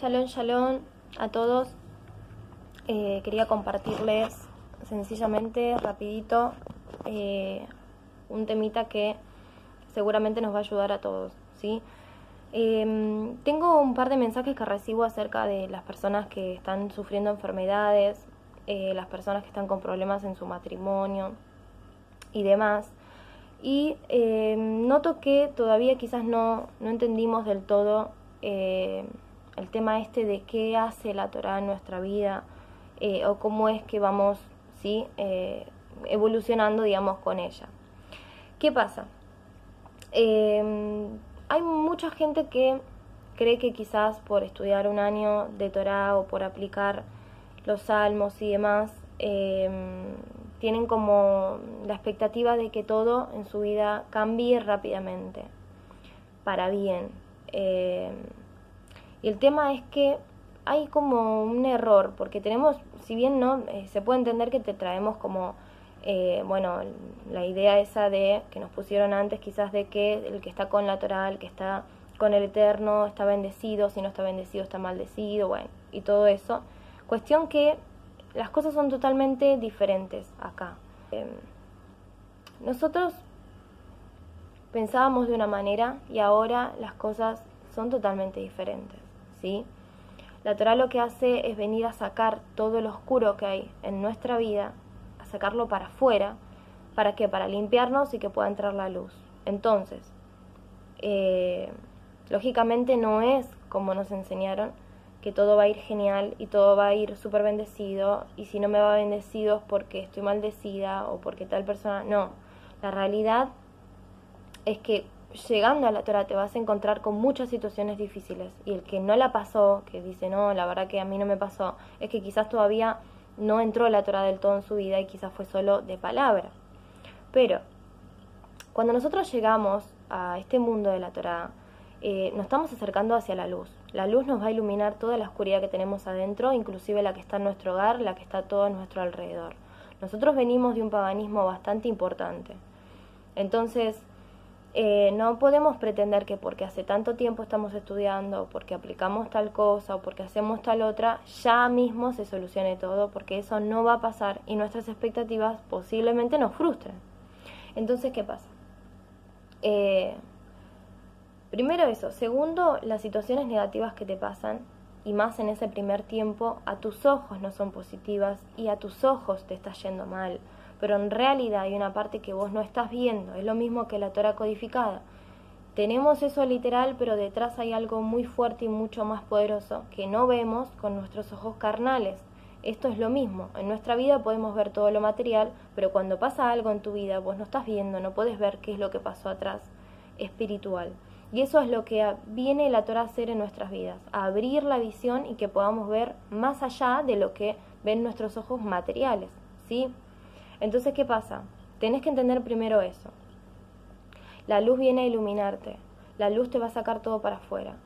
Shalom, shalom a todos. Eh, quería compartirles sencillamente, rapidito, eh, un temita que seguramente nos va a ayudar a todos, ¿sí? Em, tengo un par de mensajes que recibo acerca de las personas que están sufriendo enfermedades, eh, las personas que están con problemas en su matrimonio y demás. Y em, noto que todavía quizás no, no entendimos del todo el tema este de qué hace la Torah en nuestra vida eh, o cómo es que vamos ¿sí? Eh, evolucionando, digamos, con ella. ¿Qué pasa? Em, hay mucha gente que cree que quizás por estudiar un año de Torah o por aplicar los salmos y demás, em, tienen como la expectativa de que todo en su vida cambie rápidamente, para bien. Y el tema es que hay como un error, porque tenemos, si bien no, eh, se puede entender que te traemos como, eh, bueno, la idea esa de que nos pusieron antes quizás de que el que está con la Torah, el que está con el Eterno está bendecido, si no está bendecido está maldecido, bueno, y todo eso. Cuestión que las cosas son totalmente diferentes acá. Em, nosotros pensábamos de una manera y ahora las cosas son totalmente diferentes. ¿Sí? La Torah lo que hace es venir a sacar todo lo oscuro que hay en nuestra vida, a sacarlo para afuera, ¿para qué? Para limpiarnos y que pueda entrar la luz. Entonces, eh, lógicamente no es como nos enseñaron, que todo va a ir genial y todo va a ir súper bendecido, y si no me va bendecido es porque estoy maldecida o porque tal persona, no. La realidad es que llegando a la Torah te vas a encontrar con muchas situaciones difíciles y el que no la pasó, que dice no, la verdad que a mí no me pasó, es que quizás todavía no entró la Torah del todo en su vida y quizás fue solo de palabra. Pero cuando nosotros llegamos a este mundo de la Torah, eh, nos estamos acercando hacia la luz. La luz nos va a iluminar toda la oscuridad que tenemos adentro, inclusive la que está en nuestro hogar, la que está todo a nuestro alrededor. Nosotros venimos de un paganismo bastante importante. Entonces, eh, no podemos pretender que porque hace tanto tiempo estamos estudiando, porque aplicamos tal cosa o porque hacemos tal otra, ya mismo se solucione todo, porque eso no va a pasar y nuestras expectativas posiblemente nos frustren. Entonces, ¿qué pasa? Eh, primero eso. Segundo, las situaciones negativas que te pasan, y más en ese primer tiempo, a tus ojos no son positivas y a tus ojos te está yendo mal pero en realidad hay una parte que vos no estás viendo, es lo mismo que la Torah codificada. Tenemos eso literal, pero detrás hay algo muy fuerte y mucho más poderoso que no vemos con nuestros ojos carnales. Esto es lo mismo, en nuestra vida podemos ver todo lo material, pero cuando pasa algo en tu vida vos no estás viendo, no puedes ver qué es lo que pasó atrás espiritual. Y eso es lo que viene la Torah a hacer en nuestras vidas, a abrir la visión y que podamos ver más allá de lo que ven nuestros ojos materiales, ¿sí? Entonces, ¿qué pasa? Tenés que entender primero eso. La luz viene a iluminarte. La luz te va a sacar todo para afuera.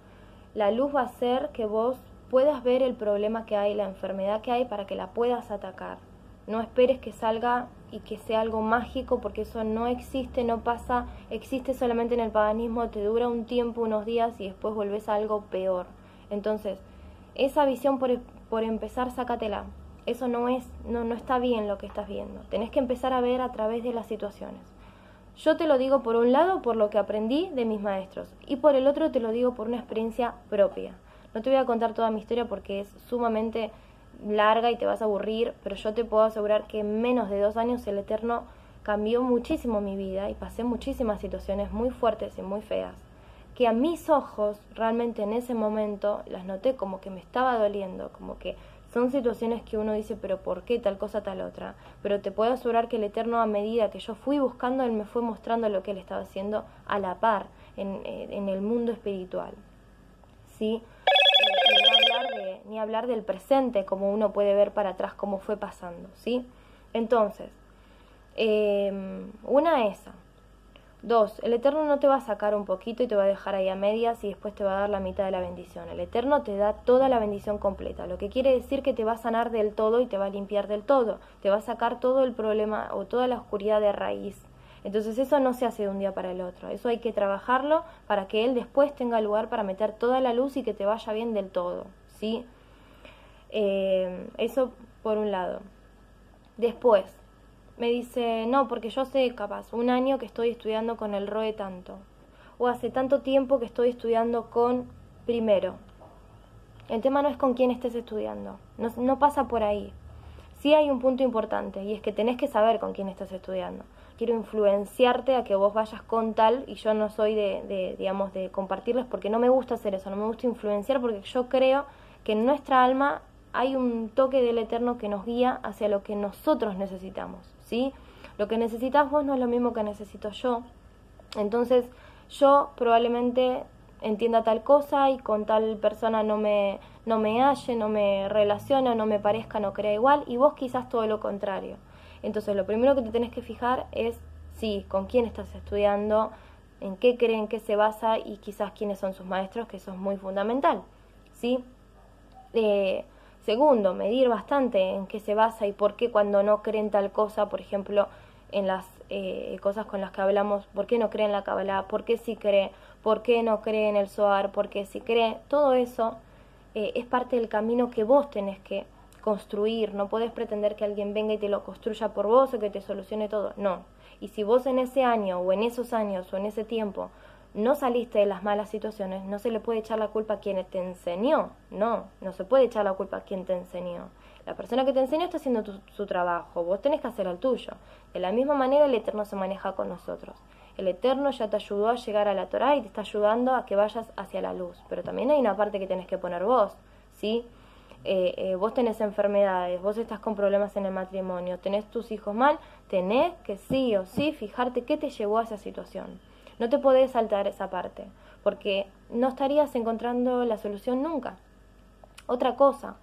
La luz va a hacer que vos puedas ver el problema que hay, la enfermedad que hay, para que la puedas atacar. No esperes que salga y que sea algo mágico, porque eso no existe, no pasa, existe solamente en el paganismo, te dura un tiempo, unos días y después volvés a algo peor. Entonces, esa visión por, por empezar, sácatela eso no es, no, no está bien lo que estás viendo. Tenés que empezar a ver a través de las situaciones. Yo te lo digo por un lado por lo que aprendí de mis maestros y por el otro te lo digo por una experiencia propia. No te voy a contar toda mi historia porque es sumamente larga y te vas a aburrir, pero yo te puedo asegurar que en menos de dos años el Eterno cambió muchísimo mi vida y pasé muchísimas situaciones muy fuertes y muy feas, que a mis ojos realmente en ese momento las noté como que me estaba doliendo, como que son situaciones que uno dice, pero ¿por qué tal cosa, tal otra? Pero te puedo asegurar que el Eterno, a medida que yo fui buscando, Él me fue mostrando lo que Él estaba haciendo a la par en, eh, el mundo espiritual. ¿Sí? Eh, ni, hablar ni hablar del presente, como uno puede ver para atrás cómo fue pasando. ¿Sí? Entonces, eh, una esa. Dos, el Eterno no te va a sacar un poquito y te va a dejar ahí a medias y después te va a dar la mitad de la bendición. El Eterno te da toda la bendición completa, lo que quiere decir que te va a sanar del todo y te va a limpiar del todo, te va a sacar todo el problema o toda la oscuridad de raíz. Entonces eso no se hace de un día para el otro, eso hay que trabajarlo para que Él después tenga lugar para meter toda la luz y que te vaya bien del todo, ¿sí? Eh, eso por un lado. Después, me dice, no, porque yo sé capaz, un año que estoy estudiando con el ROE tanto, o hace tanto tiempo que estoy estudiando con primero. El tema no es con quién estés estudiando, no, no pasa por ahí. Sí hay un punto importante y es que tenés que saber con quién estás estudiando. Quiero influenciarte a que vos vayas con tal y yo no soy de, de, digamos, de compartirles porque no me gusta hacer eso, no me gusta influenciar porque yo creo que en nuestra alma hay un toque del Eterno que nos guía hacia lo que nosotros necesitamos, Lo que necesitas vos no es lo mismo que necesito yo. Entonces, yo probablemente entienda tal cosa y con tal persona no me, no me halle, no me relacione, no me parezca, no crea igual, y vos quizás todo lo contrario. Entonces, lo primero que te tenés que fijar es, sí, con quién estás estudiando, en qué creen, qué se basa y quizás quiénes son sus maestros, que eso es muy fundamental, ¿sí? Eh, Segundo, medir bastante en qué se basa y por qué cuando no creen tal cosa, por ejemplo, en las eh, cosas con las que hablamos, por qué no cree en la Kabbalah, por qué sí cree, por qué no cree en el Zohar, por qué sí cree. Todo eso eh, es parte del camino que vos tenés que construir. No podés pretender que alguien venga y te lo construya por vos o que te solucione todo. No. Y si vos en ese año o en esos años o en ese tiempo no saliste de las malas situaciones, no se le puede echar la culpa a quien te enseñó. No, no se puede echar la culpa a quien te enseñó. La persona que te enseñó está haciendo su trabajo, vos tenés que hacer el tuyo. De la misma manera el Eterno se maneja con nosotros. El Eterno ya te ayudó a llegar a la Torah y te está ayudando a que vayas hacia la luz. Pero también hay una parte que tenés que poner vos, ¿sí? Eh, eh, vos tenés enfermedades, vos estás con problemas en el matrimonio, tenés tus hijos mal, tenés que sí o sí fijarte qué te llevó a esa situación. No te podés saltar esa parte, porque no estarías encontrando la solución nunca. Otra cosa,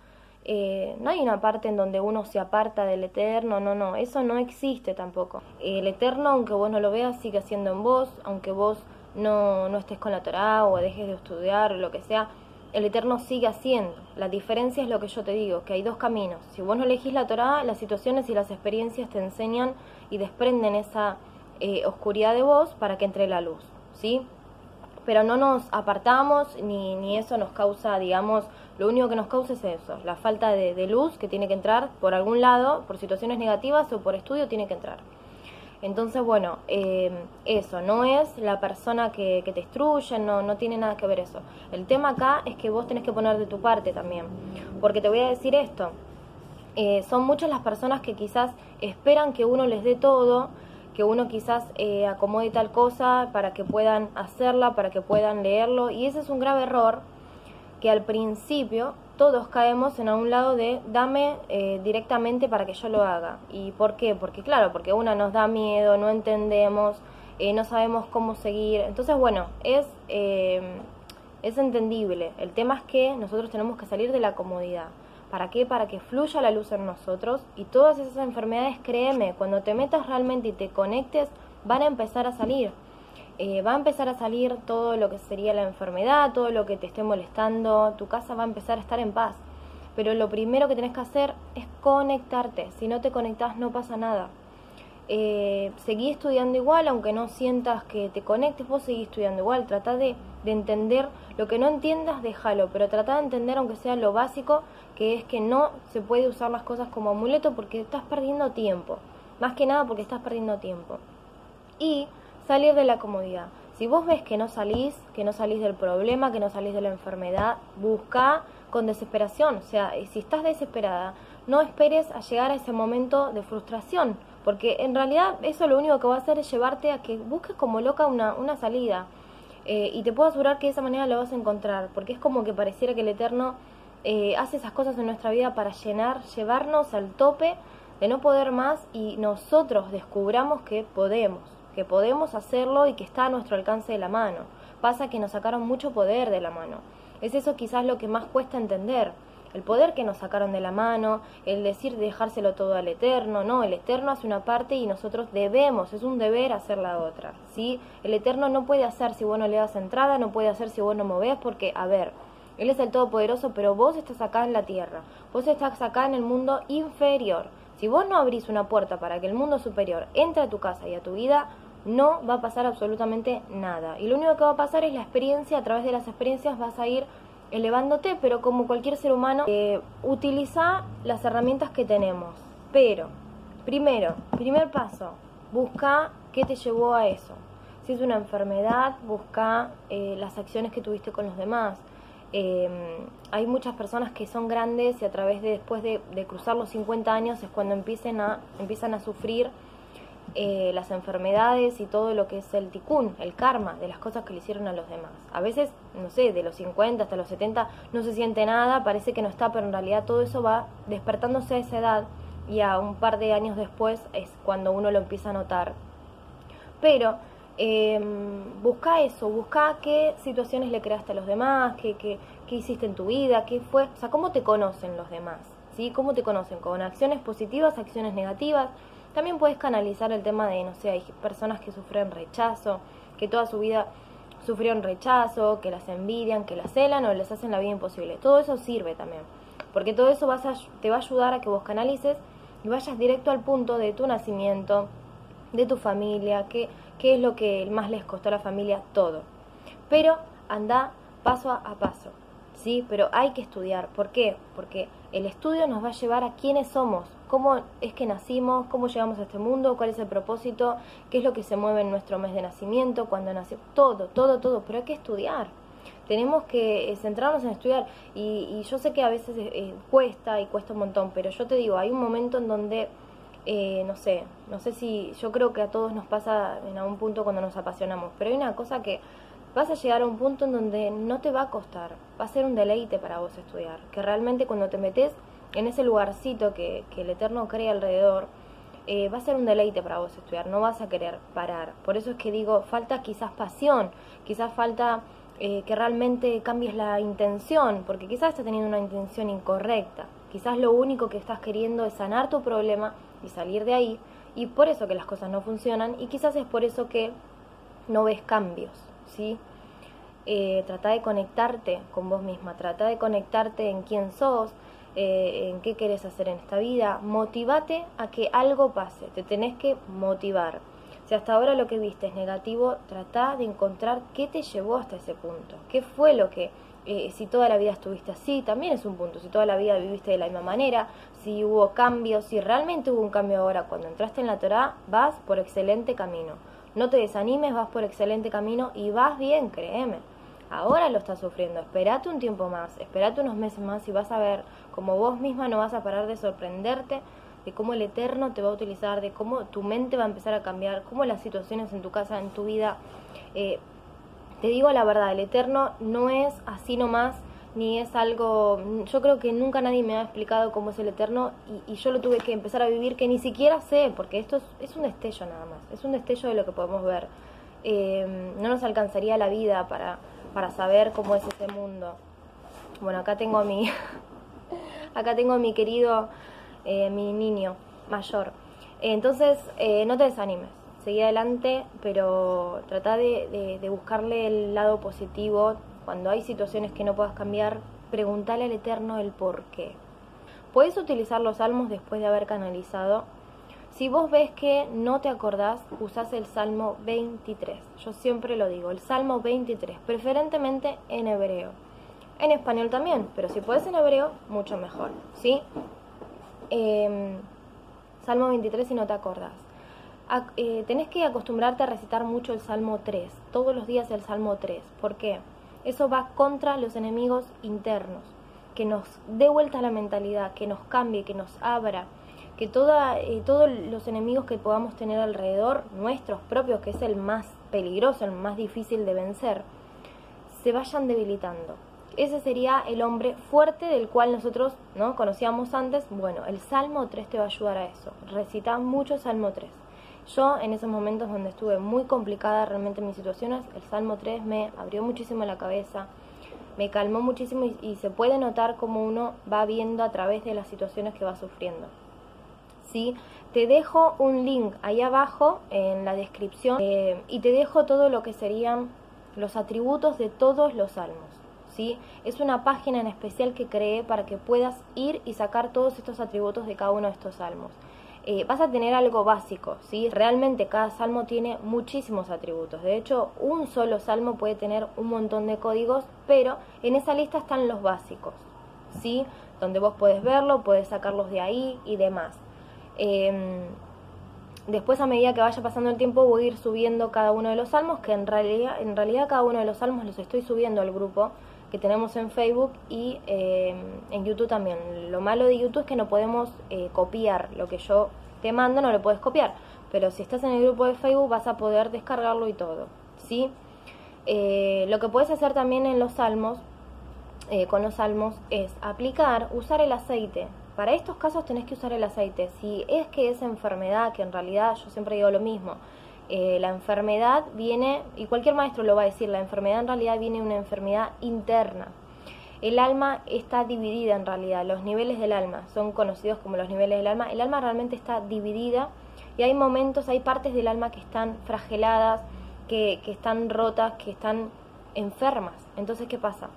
eh, no hay una parte en donde uno se aparta del eterno, no, no, eso no existe tampoco. El eterno, aunque vos no lo veas, sigue siendo en vos, aunque vos no, no estés con la Torah o dejes de estudiar o lo que sea, el Eterno sigue haciendo. La diferencia es lo que yo te digo, que hay dos caminos. Si vos no elegís la Torah, las situaciones y las experiencias te enseñan y desprenden esa eh, oscuridad de voz para que entre la luz, ¿sí? Pero no nos apartamos ni, ni eso nos causa, digamos, lo único que nos causa es eso, la falta de, luz que tiene que entrar por algún lado, por situaciones negativas o por estudio tiene que entrar. Entonces, bueno, eh, eso, no es la persona que, te destruye, no, no tiene nada que ver eso. El tema acá es que vos tenés que poner de tu parte también. Porque te voy a decir esto, eh, son muchas las personas que quizás esperan que uno les dé todo que uno quizás eh, acomode tal cosa para que puedan hacerla, para que puedan leerlo. Y ese es un grave error que al principio todos caemos en un lado de dame eh, directamente para que yo lo haga. ¿Y por qué? Porque claro, porque una nos da miedo, no entendemos, eh, no sabemos cómo seguir. Entonces, bueno, es, es entendible. El tema es que nosotros tenemos que salir de la comodidad. ¿Para qué? Para que fluya la luz en nosotros y todas esas enfermedades, créeme, cuando te metas realmente y te conectes, van a empezar a salir. Eh, va a empezar a salir todo lo que sería la enfermedad, todo lo que te esté molestando, tu casa va a empezar a estar en paz. Pero lo primero que tenés que hacer es conectarte. Si no te conectas no pasa nada. Eh, seguí estudiando igual, aunque no sientas que te conectes, vos seguís estudiando igual. Trata de, de entender lo que no entiendas, déjalo, pero trata de entender, aunque sea lo básico, que es que no se puede usar las cosas como amuleto porque estás perdiendo tiempo. Más que nada porque estás perdiendo tiempo. Y salir de la comodidad. Si vos ves que no salís, que no salís del problema, que no salís de la enfermedad, busca con desesperación. O sea, si estás desesperada, no esperes a llegar a ese momento de frustración porque en realidad eso lo único que va a hacer es llevarte a que busques como loca una, una salida. Eh, y te puedo asegurar que de esa manera lo vas a encontrar, porque es como que pareciera que el Eterno eh, hace esas cosas en nuestra vida para llenar, llevarnos al tope de no poder más y nosotros descubramos que podemos, que podemos hacerlo y que está a nuestro alcance de la mano. Pasa que nos sacaron mucho poder de la mano. Es eso quizás lo que más cuesta entender el poder que nos sacaron de la mano, el decir dejárselo todo al Eterno, no, el Eterno hace una parte y nosotros debemos, es un deber hacer la otra, ¿sí? El Eterno no puede hacer si vos no le das entrada, no puede hacer si vos no movés, porque, a ver, Él es el Todopoderoso, pero vos estás acá en la tierra, vos estás acá en el mundo inferior. Si vos no abrís una puerta para que el mundo superior entre a tu casa y a tu vida, no va a pasar absolutamente nada. Y lo único que va a pasar es la experiencia, a través de las experiencias vas a ir elevándote, pero como cualquier ser humano, eh, utiliza las herramientas que tenemos. Pero, primero, primer paso, busca qué te llevó a eso. Si es una enfermedad, busca eh, las acciones que tuviste con los demás. Em, hay muchas personas que son grandes y a través de después de, cruzar los 50 años es cuando empiecen a, empiezan a sufrir eh, las enfermedades y todo lo que es el ticún, el karma de las cosas que le hicieron a los demás. A veces, no sé, de los 50 hasta los 70 no se siente nada, parece que no está, pero en realidad todo eso va despertándose a esa edad y a un par de años después es cuando uno lo empieza a notar. Pero eh, busca eso, busca qué situaciones le creaste a los demás, qué, qué, qué, hiciste en tu vida, qué fue, o sea, cómo te conocen los demás, ¿sí? ¿Cómo te conocen? Con acciones positivas, acciones negativas. También puedes canalizar el tema de, no sé, hay personas que sufren rechazo, que toda su vida sufrieron rechazo, que las envidian, que las celan o les hacen la vida imposible. Todo eso sirve también, porque todo eso vas a, te va a ayudar a que vos canalices y vayas directo al punto de tu nacimiento, de tu familia, qué, qué es lo que más les costó a la familia, todo. Pero anda paso a, paso, ¿sí? Pero hay que estudiar. ¿Por qué? Porque el estudio nos va a llevar a quiénes somos, cómo es que nacimos, cómo llegamos a este mundo, cuál es el propósito, qué es lo que se mueve en nuestro mes de nacimiento, cuando nació, todo, todo, todo, pero hay que estudiar. Tenemos que eh, centrarnos en estudiar. Y, yo sé que a veces eh, cuesta y cuesta un montón, pero yo te digo, hay un momento en donde eh, no sé, no sé si yo creo que a todos nos pasa en algún punto cuando nos apasionamos, pero hay una cosa que vas a llegar a un punto en donde no te va a costar, va a ser un deleite para vos estudiar, que realmente cuando te metes en ese lugarcito que, el Eterno crea alrededor, eh, va a ser un deleite para vos estudiar, no vas a querer parar. Por eso es que digo, falta quizás pasión, quizás falta eh, que realmente cambies la intención, porque quizás estás teniendo una intención incorrecta. Quizás lo único que estás queriendo es sanar tu problema y salir de ahí, y por eso que las cosas no funcionan, y quizás es por eso que no ves cambios, ¿sí? Eh, trata de conectarte con vos misma, trata de conectarte en quién sos, eh, en qué querés hacer en esta vida, motivate a que algo pase, te tenés que motivar. Si hasta ahora lo que viste es negativo, trata de encontrar qué te llevó hasta ese punto, qué fue lo que eh, si toda la vida estuviste así, también es un punto. Si toda la vida viviste de la misma manera, si hubo cambios, si realmente hubo un cambio ahora cuando entraste en la Torah, vas por excelente camino. No te desanimes, vas por excelente camino y vas bien, créeme. Ahora lo estás sufriendo, esperate un tiempo más, esperate unos meses más y vas a ver como vos misma no vas a parar de sorprenderte de cómo el Eterno te va a utilizar, de cómo tu mente va a empezar a cambiar, cómo las situaciones en tu casa, en tu vida, eh, te digo la verdad, el eterno no es así nomás, ni es algo, yo creo que nunca nadie me ha explicado cómo es el eterno y, yo lo tuve que empezar a vivir que ni siquiera sé, porque esto es, un destello nada más, es un destello de lo que podemos ver. Eh, no nos alcanzaría la vida para, para saber cómo es ese mundo. Bueno, acá tengo a mi, acá tengo a mi querido, eh, mi niño mayor. Entonces, eh, no te desanimes seguí adelante, pero trata de, buscarle el lado positivo. Cuando hay situaciones que no puedas cambiar, pregúntale al Eterno el por qué. Puedes utilizar los salmos después de haber canalizado. Si vos ves que no te acordás, usás el Salmo 23. Yo siempre lo digo, el Salmo 23, preferentemente en hebreo. En español también, pero si puedes en hebreo, mucho mejor, ¿sí? Em, Salmo 23 si no te acordás. Eh, tenés que acostumbrarte a recitar mucho el Salmo 3, todos los días el Salmo 3. ¿Por qué? Eso va contra los enemigos internos, que nos dé vuelta la mentalidad, que nos cambie, que nos abra, que toda, eh, todos los enemigos que podamos tener alrededor, nuestros propios, que es el más peligroso, el más difícil de vencer, se vayan debilitando. Ese sería el hombre fuerte del cual nosotros no conocíamos antes. Bueno, el Salmo 3 te va a ayudar a eso. Recita mucho Salmo 3. Yo en esos momentos donde estuve muy complicada realmente mis situaciones, el Salmo 3 me abrió muchísimo la cabeza, me calmó muchísimo y, se puede notar como uno va viendo a través de las situaciones que va sufriendo. Te dejo un link ahí abajo en la descripción eh, y te dejo todo lo que serían los atributos de todos los salmos. ¿sí? Es una página en especial que creé para que puedas ir y sacar todos estos atributos de cada uno de estos salmos. eh, vas a tener algo básico. Realmente cada salmo tiene muchísimos atributos. De hecho, un solo salmo puede tener un montón de códigos, pero en esa lista están los básicos, ¿sí? Donde vos puedes verlo, puedes sacarlos de ahí y demás. Em, después, a medida que vaya pasando el tiempo, voy a ir subiendo cada uno de los salmos, que en realidad, en realidad cada uno de los salmos los estoy subiendo al grupo que tenemos en Facebook y eh, en YouTube también. Lo malo de YouTube es que no podemos eh, copiar lo que yo te mando, no lo puedes copiar, pero si estás en el grupo de Facebook vas a poder descargarlo y todo, ¿sí? Eh, lo que puedes hacer también en los salmos, con los salmos, es aplicar, usar el aceite. Para estos casos tenés que usar el aceite. Si es que es enfermedad, que en realidad yo siempre digo lo mismo, eh, la enfermedad viene, y cualquier maestro lo va a decir, la enfermedad en realidad viene una enfermedad interna. El alma está dividida en realidad, los niveles del alma son conocidos como los niveles del alma. El alma realmente está dividida y hay momentos, hay partes del alma que están frageladas, que, que están rotas, que están enfermas. Entonces, ¿qué pasa?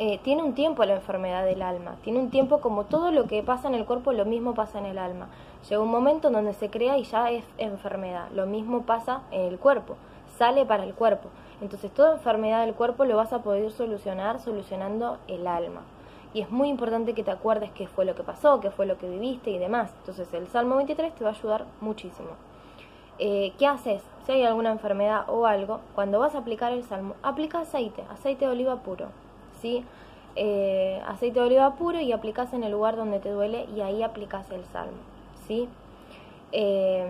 Eh, tiene un tiempo la enfermedad del alma, tiene un tiempo como todo lo que pasa en el cuerpo, lo mismo pasa en el alma. Llega un momento en donde se crea y ya es enfermedad, lo mismo pasa en el cuerpo, sale para el cuerpo. Entonces toda enfermedad del cuerpo lo vas a poder solucionar solucionando el alma. Y es muy importante que te acuerdes qué fue lo que pasó, qué fue lo que viviste y demás. Entonces el Salmo 23 te va a ayudar muchísimo. Eh, ¿Qué haces? Si hay alguna enfermedad o algo, cuando vas a aplicar el Salmo, aplica aceite, aceite de oliva puro eh, aceite de oliva puro y aplicas en el lugar donde te duele y ahí aplicas el salmo, ¿sí? Em,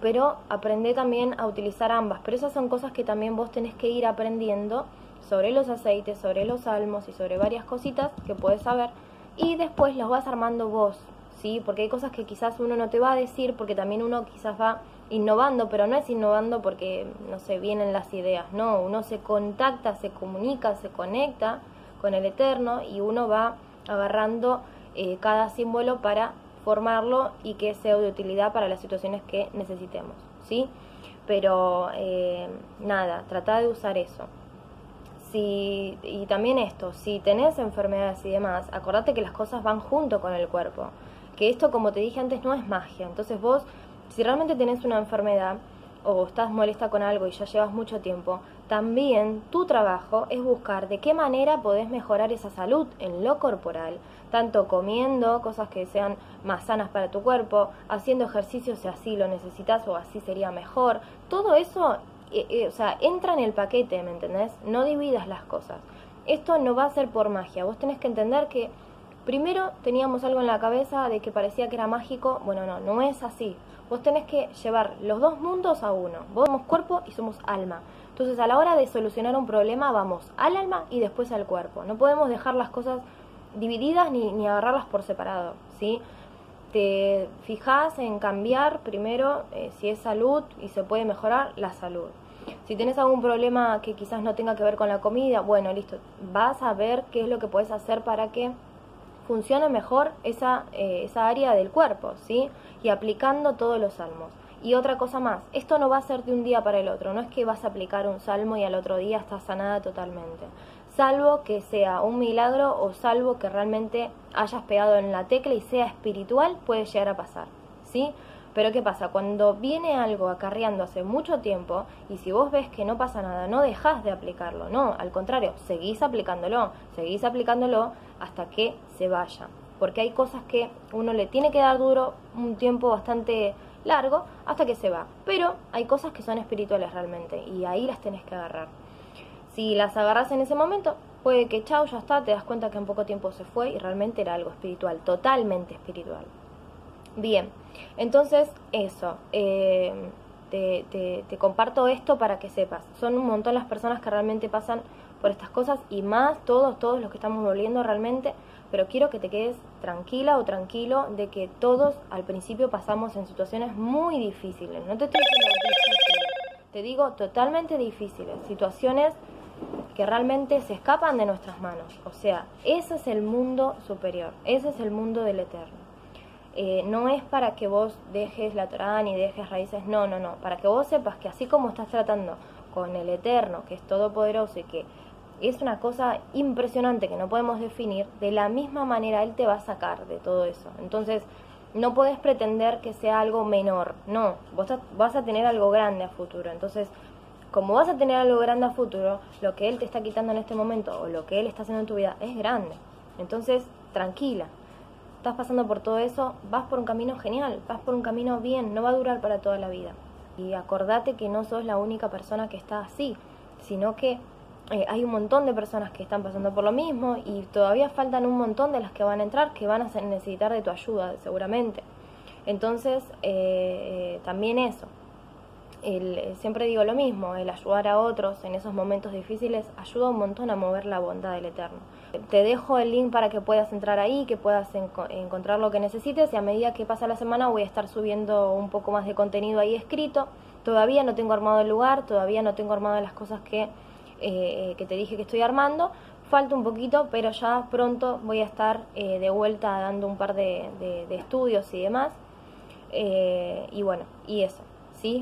pero aprende también a utilizar ambas, pero esas son cosas que también vos tenés que ir aprendiendo sobre los aceites, sobre los salmos y sobre varias cositas que puedes saber y después los vas armando vos, ¿sí? Porque hay cosas que quizás uno no te va a decir porque también uno quizás va innovando, pero no es innovando porque, no sé, vienen las ideas, no, uno se contacta, se comunica, se conecta con el Eterno y uno va agarrando eh, cada símbolo para formarlo y que sea de utilidad para las situaciones que necesitemos, ¿sí? Pero eh, nada, trata de usar eso. Si, y también esto, si tenés enfermedades y demás, acordate que las cosas van junto con el cuerpo. Que esto, como te dije antes, no es magia. Entonces vos si realmente tienes una enfermedad o estás molesta con algo y ya llevas mucho tiempo, también tu trabajo es buscar de qué manera podés mejorar esa salud en lo corporal, tanto comiendo cosas que sean más sanas para tu cuerpo, haciendo ejercicios si así lo necesitas o así sería mejor. Todo eso, eh, eh, o sea, entra en el paquete, ¿me entendés? No dividas las cosas. Esto no va a ser por magia. Vos tenés que entender que primero teníamos algo en la cabeza de que parecía que era mágico. Bueno, no, no es así. Vos tenés que llevar los dos mundos a uno. Vos somos cuerpo y somos alma. Entonces a la hora de solucionar un problema vamos al alma y después al cuerpo. No podemos dejar las cosas divididas ni, ni agarrarlas por separado. ¿sí? Te fijas en cambiar primero eh, si es salud y se puede mejorar la salud. Si tienes algún problema que quizás no tenga que ver con la comida, bueno, listo, vas a ver qué es lo que puedes hacer para que funcione mejor esa, eh, esa área del cuerpo, ¿sí? Y aplicando todos los salmos. Y otra cosa más, esto no va a ser de un día para el otro, no es que vas a aplicar un salmo y al otro día estás sanada totalmente. Salvo que sea un milagro o salvo que realmente hayas pegado en la tecla y sea espiritual, puede llegar a pasar, ¿sí? Pero ¿qué pasa? Cuando viene algo acarreando hace mucho tiempo y si vos ves que no pasa nada, no dejas de aplicarlo, no, al contrario, seguís aplicándolo, seguís aplicándolo hasta que se vaya. Porque hay cosas que uno le tiene que dar duro un tiempo bastante largo hasta que se va. Pero hay cosas que son espirituales realmente y ahí las tenés que agarrar. Si las agarras en ese momento, puede que chao, ya está, te das cuenta que en poco tiempo se fue y realmente era algo espiritual, totalmente espiritual. Bien, entonces eso, eh, te, te, comparto esto para que sepas. Son un montón las personas que realmente pasan por estas cosas y más todos, todos los que estamos volviendo realmente, pero quiero que te quedes tranquila o tranquilo de que todos al principio pasamos en situaciones muy difíciles. No te estoy diciendo difíciles, te digo totalmente difíciles, situaciones que realmente se escapan de nuestras manos. O sea, ese es el mundo superior, ese es el mundo del eterno. Eh, no es para que vos dejes la Torah ni dejes raíces, no, no, no, para que vos sepas que así como estás tratando con el Eterno, que es todopoderoso y que es una cosa impresionante que no podemos definir, de la misma manera Él te va a sacar de todo eso. Entonces, no podés pretender que sea algo menor, no, vos vas a tener algo grande a futuro, entonces como vas a tener algo grande a futuro, lo que él te está quitando en este momento o lo que él está haciendo en tu vida es grande. Entonces, tranquila. Estás pasando por todo eso, vas por un camino genial, vas por un camino bien, no va a durar para toda la vida. Y acordate que no sos la única persona que está así, sino que eh, hay un montón de personas que están pasando por lo mismo y todavía faltan un montón de las que van a entrar que van a necesitar de tu ayuda, seguramente. Entonces, eh, eh, también eso, el, siempre digo lo mismo, el ayudar a otros en esos momentos difíciles ayuda un montón a mover la bondad del Eterno. Te dejo el link para que puedas entrar ahí, que puedas encontrar lo que necesites y a medida que pasa la semana voy a estar subiendo un poco más de contenido ahí escrito. Todavía no tengo armado el lugar, todavía no tengo armado las cosas que, eh, que te dije que estoy armando. Falta un poquito, pero ya pronto voy a estar eh, de vuelta dando un par de, estudios y demás. Eh, y bueno, y eso.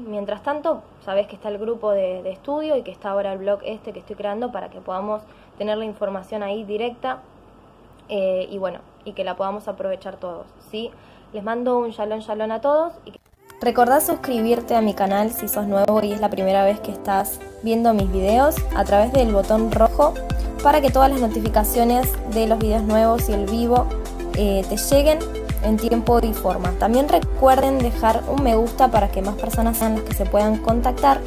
Mientras tanto, sabes que está el grupo de, estudio y que está ahora el blog este que estoy creando para que podamos tener la información ahí directa y bueno, y que la podamos aprovechar todos, ¿sí? Les mando un shalom shalom a todos. Y... Recordá suscribirte a mi canal si sos nuevo y es la primera vez que estás viendo mis videos a través del botón rojo para que todas las notificaciones de los videos nuevos y el vivo eh, te lleguen en tiempo y forma. También recuerden dejar un me gusta para que más personas sean las que se puedan contactar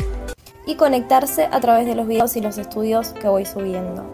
y conectarse a través de los videos y los estudios que voy subiendo.